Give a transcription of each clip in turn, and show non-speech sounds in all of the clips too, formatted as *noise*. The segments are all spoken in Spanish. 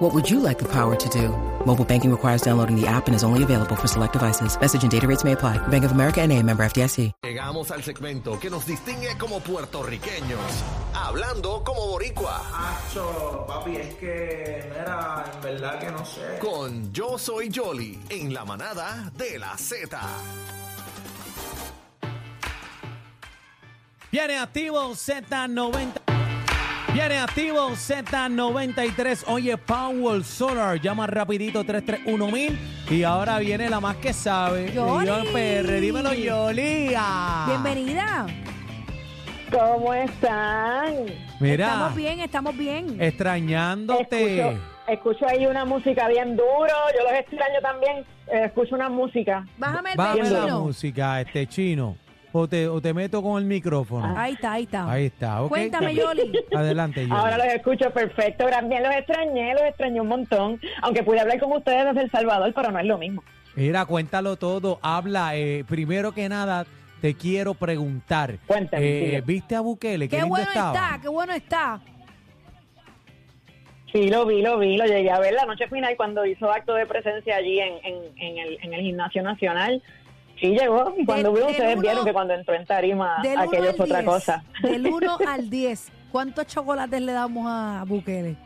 What would you like the power to do? Mobile banking requires downloading the app and is only available for select devices. Message and data rates may apply. Bank of America and a member FDIC. Llegamos al segmento que nos distingue como puertorriqueños. Hablando como boricua. Acho, papi, es que, mira, en verdad que no sé. Con Yo Soy Jolly en la manada de la Z. Viene activo Z90. Viene activo Z93. Oye, Power Solar. Llama rapidito 331000. Y ahora viene la más que sabe. Yoli. Yo, PR. Dímelo, Yolía. Bienvenida. ¿Cómo están? Mira, Estamos bien, estamos bien. extrañándote. Escucho, escucho ahí una música bien duro. Yo los extraño también. Eh, escucho una música. Bájame el Bájame la música, este chino. O te, o te meto con el micrófono. Ahí está, ahí está. Ahí está, ¿ok? Cuéntame, Yoli. Adelante, Yoli. Ahora los escucho perfecto. También los extrañé, los extrañé un montón. Aunque pude hablar con ustedes desde El Salvador, pero no es lo mismo. Mira, cuéntalo todo. Habla. eh, primero que nada, te quiero preguntar. Cuéntame, Eh. ¿Viste a Bukele? Qué lindo bueno estaba? está, qué bueno está. Sí, lo vi, lo vi, lo llegué a ver la noche final cuando hizo acto de presencia allí en, en, en el, en el Gimnasio Nacional. Sí llegó. Y cuando Del- vio, del ustedes uno- vieron que cuando entró en tarima, Del 1 aquello es otra 10. cosa. Del 1 *laughs* al 10. ¿Cuántos chocolates le damos a Bukele?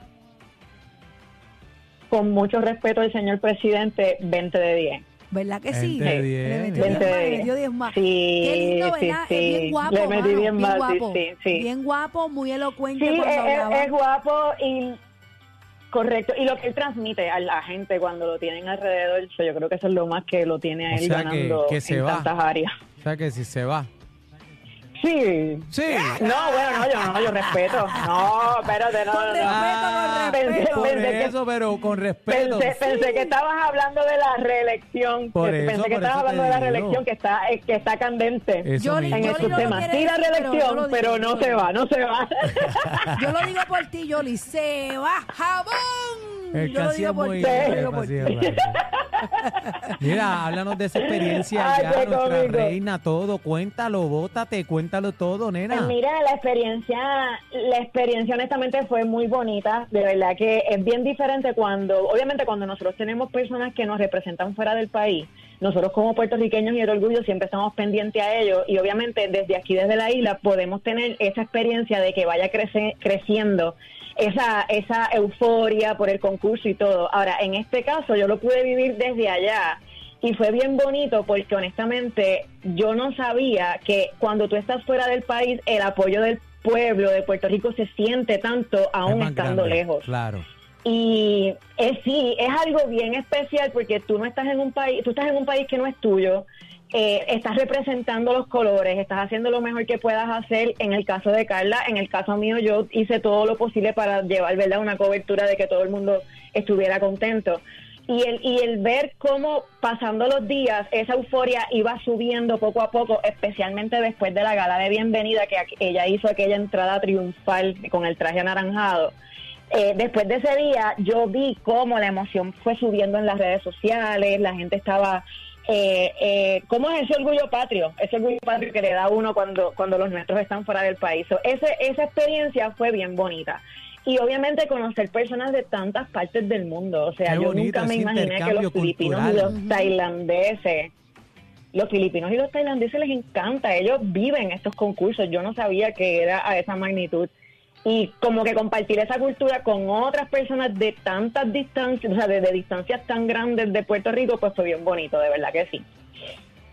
Con mucho respeto al señor presidente, 20 de 10. ¿Verdad que sí? 20 de 10, Le metió 10 20 de más, le 10. metió 10 más. Sí, Qué lindo, sí, ¿verdad? sí. Es bien guapo, Le metí mano, bien más, sí, guapo. sí, sí. Bien guapo, muy elocuente Sí, cuando es, es- hablaba. es guapo y correcto. Y lo que él transmite a la gente cuando lo tienen alrededor, yo creo que eso es lo más que lo tiene a O él que- ganando que se en va. tantas áreas. O sea que si se va. Sí. Sí. No, bueno, no, yo no, yo respeto. No, espérate, no, Con no, respeto, Ah, con respeto. Por Pensé que- eso, pero con respeto. Pensé, pensé que estabas hablando de la reelección. Por pensé eso, que por estabas hablando de la reelección que está que está candente Eso en estos no temas. Sí, la pero reelección, pero, no se va, no se va. Yo lo digo por ti, Yoli. Se va jabón. El Yo lo digo por ti. Mira, háblanos de esa experiencia Ay, ya, nuestra reina, todo. Cuéntalo, bótate, cuéntalo todo, nena. Pues mira, la experiencia, la experiencia honestamente fue muy bonita. De verdad que es bien diferente cuando, obviamente cuando nosotros tenemos personas que nos representan fuera del país, nosotros como puertorriqueños y el orgullo siempre estamos pendientes a ellos y obviamente desde aquí, desde la isla, podemos tener esa experiencia de que vaya crece- creciendo esa, esa euforia por el concurso y todo. Ahora, en este caso yo lo pude vivir desde allá y fue bien bonito porque honestamente yo no sabía que cuando tú estás fuera del país el apoyo del pueblo de Puerto Rico se siente tanto aún estando grande, lejos. Claro. Y es, sí, es algo bien especial porque tú no estás en un país, tú estás en un país que no es tuyo, eh, estás representando los colores, estás haciendo lo mejor que puedas hacer. En el caso de Carla, en el caso mío, yo hice todo lo posible para llevar, ¿verdad?, una cobertura de que todo el mundo estuviera contento. Y el, y el ver cómo pasando los días esa euforia iba subiendo poco a poco, especialmente después de la gala de bienvenida que ella hizo aquella entrada triunfal con el traje anaranjado. Eh, después de ese día yo vi cómo la emoción fue subiendo en las redes sociales, la gente estaba... Eh, eh, ¿Cómo es ese orgullo patrio? Ese orgullo patrio que le da uno cuando, cuando los nuestros están fuera del país. So, ese, esa experiencia fue bien bonita. Y obviamente conocer personas de tantas partes del mundo. O sea, Qué yo bonito nunca me imaginé que los filipinos y los tailandeses los filipinos y los tailandeses les encanta, ellos viven estos concursos, yo no sabía que era a esa magnitud. Y como que compartir esa cultura con otras personas de tantas distancias, o sea, de, de distancias tan grandes de Puerto Rico, pues fue bien bonito, de verdad que sí.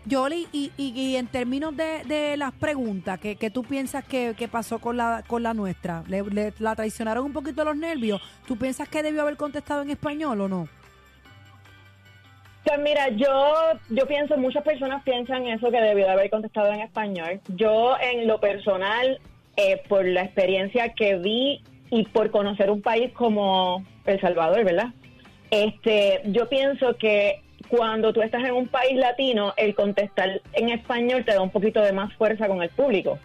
Yoli, y, y, y en términos de, de las preguntas, ¿qué, qué tú piensas que, que pasó con la, con la nuestra? ¿Le, le- la traicionaron un poquito los nervios? ¿Tú piensas que debió haber contestado en español o no? Pues mira, yo, yo pienso, muchas personas piensan eso que debió de haber contestado en español. Yo en lo personal, eh, por la experiencia que vi y por conocer un país como El Salvador, ¿verdad? Este, yo pienso que cuando tú estás en un país latino, el contestar en español te da un poquito de más fuerza con el público.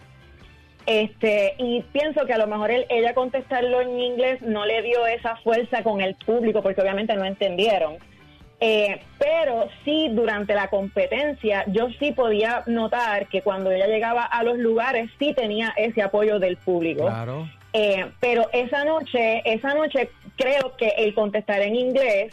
Este, y pienso que a lo mejor él- ella contestarlo en inglés no le dio esa fuerza con el público porque obviamente no entendieron. Eh, pero sí, durante la competencia, yo sí podía notar que cuando ella llegaba a los lugares, sí tenía ese apoyo del público. Claro. Eh, pero esa noche, esa noche creo que el contestar en inglés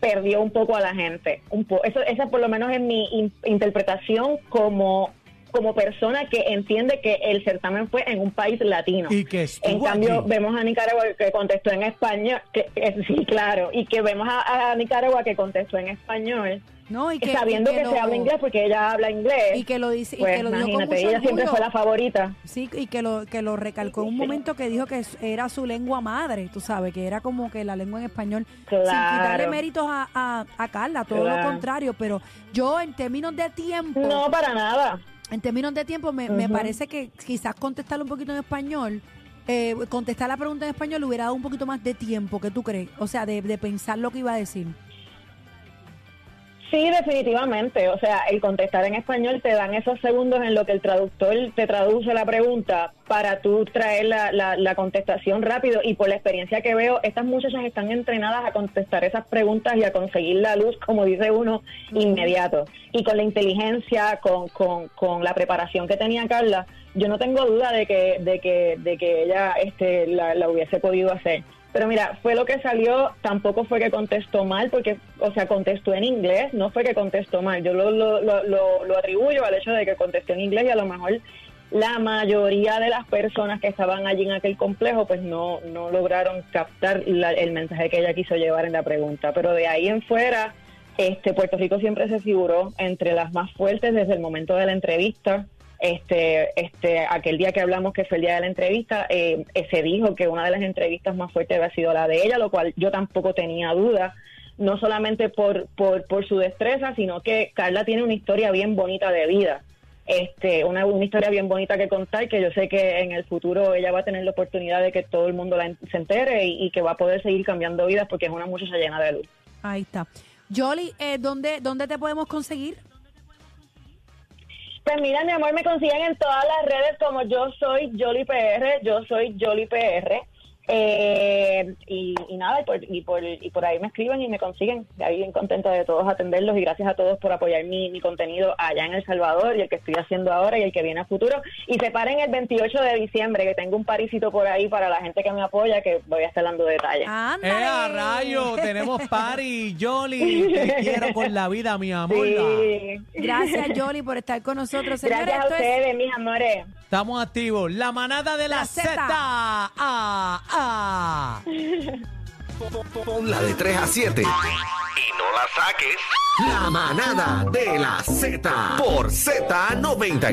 perdió un poco a la gente. Un po eso, esa por lo menos es mi in- interpretación como, como persona que entiende que el certamen fue en un país latino. Y que En cambio, vemos a Nicaragua que contestó en español, que, que- sí, claro, y que vemos a, a Nicaragua que contestó en español, No, y que, sabiendo y que, lo- se habla inglés porque ella habla inglés. Y que lo dice, y pues que lo dijo con imagínate, mucho ella siempre fue la favorita. Sí, y que lo, que lo recalcó en un momento que dijo que era su lengua madre, tú sabes, que era como que la lengua en español, sin quitarle Claro. méritos a, a, a Carla, todo lo Claro. contrario, pero yo en términos de tiempo, No, para nada. En términos de tiempo me, parece que quizás contestarle un poquito en español, eh, contestar la pregunta en español le hubiera dado un poquito más de tiempo, ¿qué tú crees? O sea, de, de pensar lo que iba a decir. Sí, definitivamente. O sea, el contestar en español te dan esos segundos en lo que el traductor te traduce la pregunta para tú traer la, la, la contestación rápido. Y por la experiencia que veo, estas muchachas están entrenadas a contestar esas preguntas y a conseguir la luz, como dice uno, inmediato. Y con la inteligencia, con, con, con la preparación que tenía Carla, yo no tengo duda de que, de que, de que ella este, la, la hubiese podido hacer. Pero mira, fue lo que salió, tampoco fue que contestó mal, porque, o sea, contestó en inglés, no fue que contestó mal. Yo lo, lo, lo, lo- atribuyo al hecho de que contestó en inglés y a lo mejor la mayoría de las personas que estaban allí en aquel complejo, pues no, no lograron captar la- el mensaje que ella quiso llevar en la pregunta. Pero de ahí en fuera, este, Puerto Rico siempre se figuró entre las más fuertes desde el momento de la entrevista. Este, este, aquel día que hablamos que fue el día de la entrevista, eh, se dijo que una de las entrevistas más fuertes había sido la de ella, lo cual yo tampoco tenía duda, no solamente por, por, su destreza, sino que Carla tiene una historia bien bonita de vida, este, una, una historia bien bonita que contar, que yo sé que en el futuro ella va a tener la oportunidad de que todo el mundo la se entere y, que va a poder seguir cambiando vidas porque es una muchacha llena de luz. Ahí está. Jolly, eh, ¿dónde, ¿dónde te podemos conseguir? Pues mira, mi amor, me consiguen en todas las redes como yo soy Jolly PR, yo soy Jolly PR. Eh, y, y nada, y por, y, por, y por ahí me escriben y me consiguen. Y ahí bien contenta de todos atenderlos y gracias a todos por apoyar mi, mi contenido allá en El Salvador y el que estoy haciendo ahora y el que viene a futuro. Y se paren el 28 de diciembre, que tengo un parisito por ahí para la gente que me apoya, que voy a estar dando detalles. Ah, ¡Eh, rayo! Tenemos party, Jolly. Te *laughs* quiero con la vida, mi amor. Sí. Gracias, Jolly, por estar con nosotros. Gracias a es ustedes, mis amores. Estamos activos. La manada de la, La Z. Ah, ah. Ponla de 3 a 7. Y no la saques. La manada de la Z. Por Z93.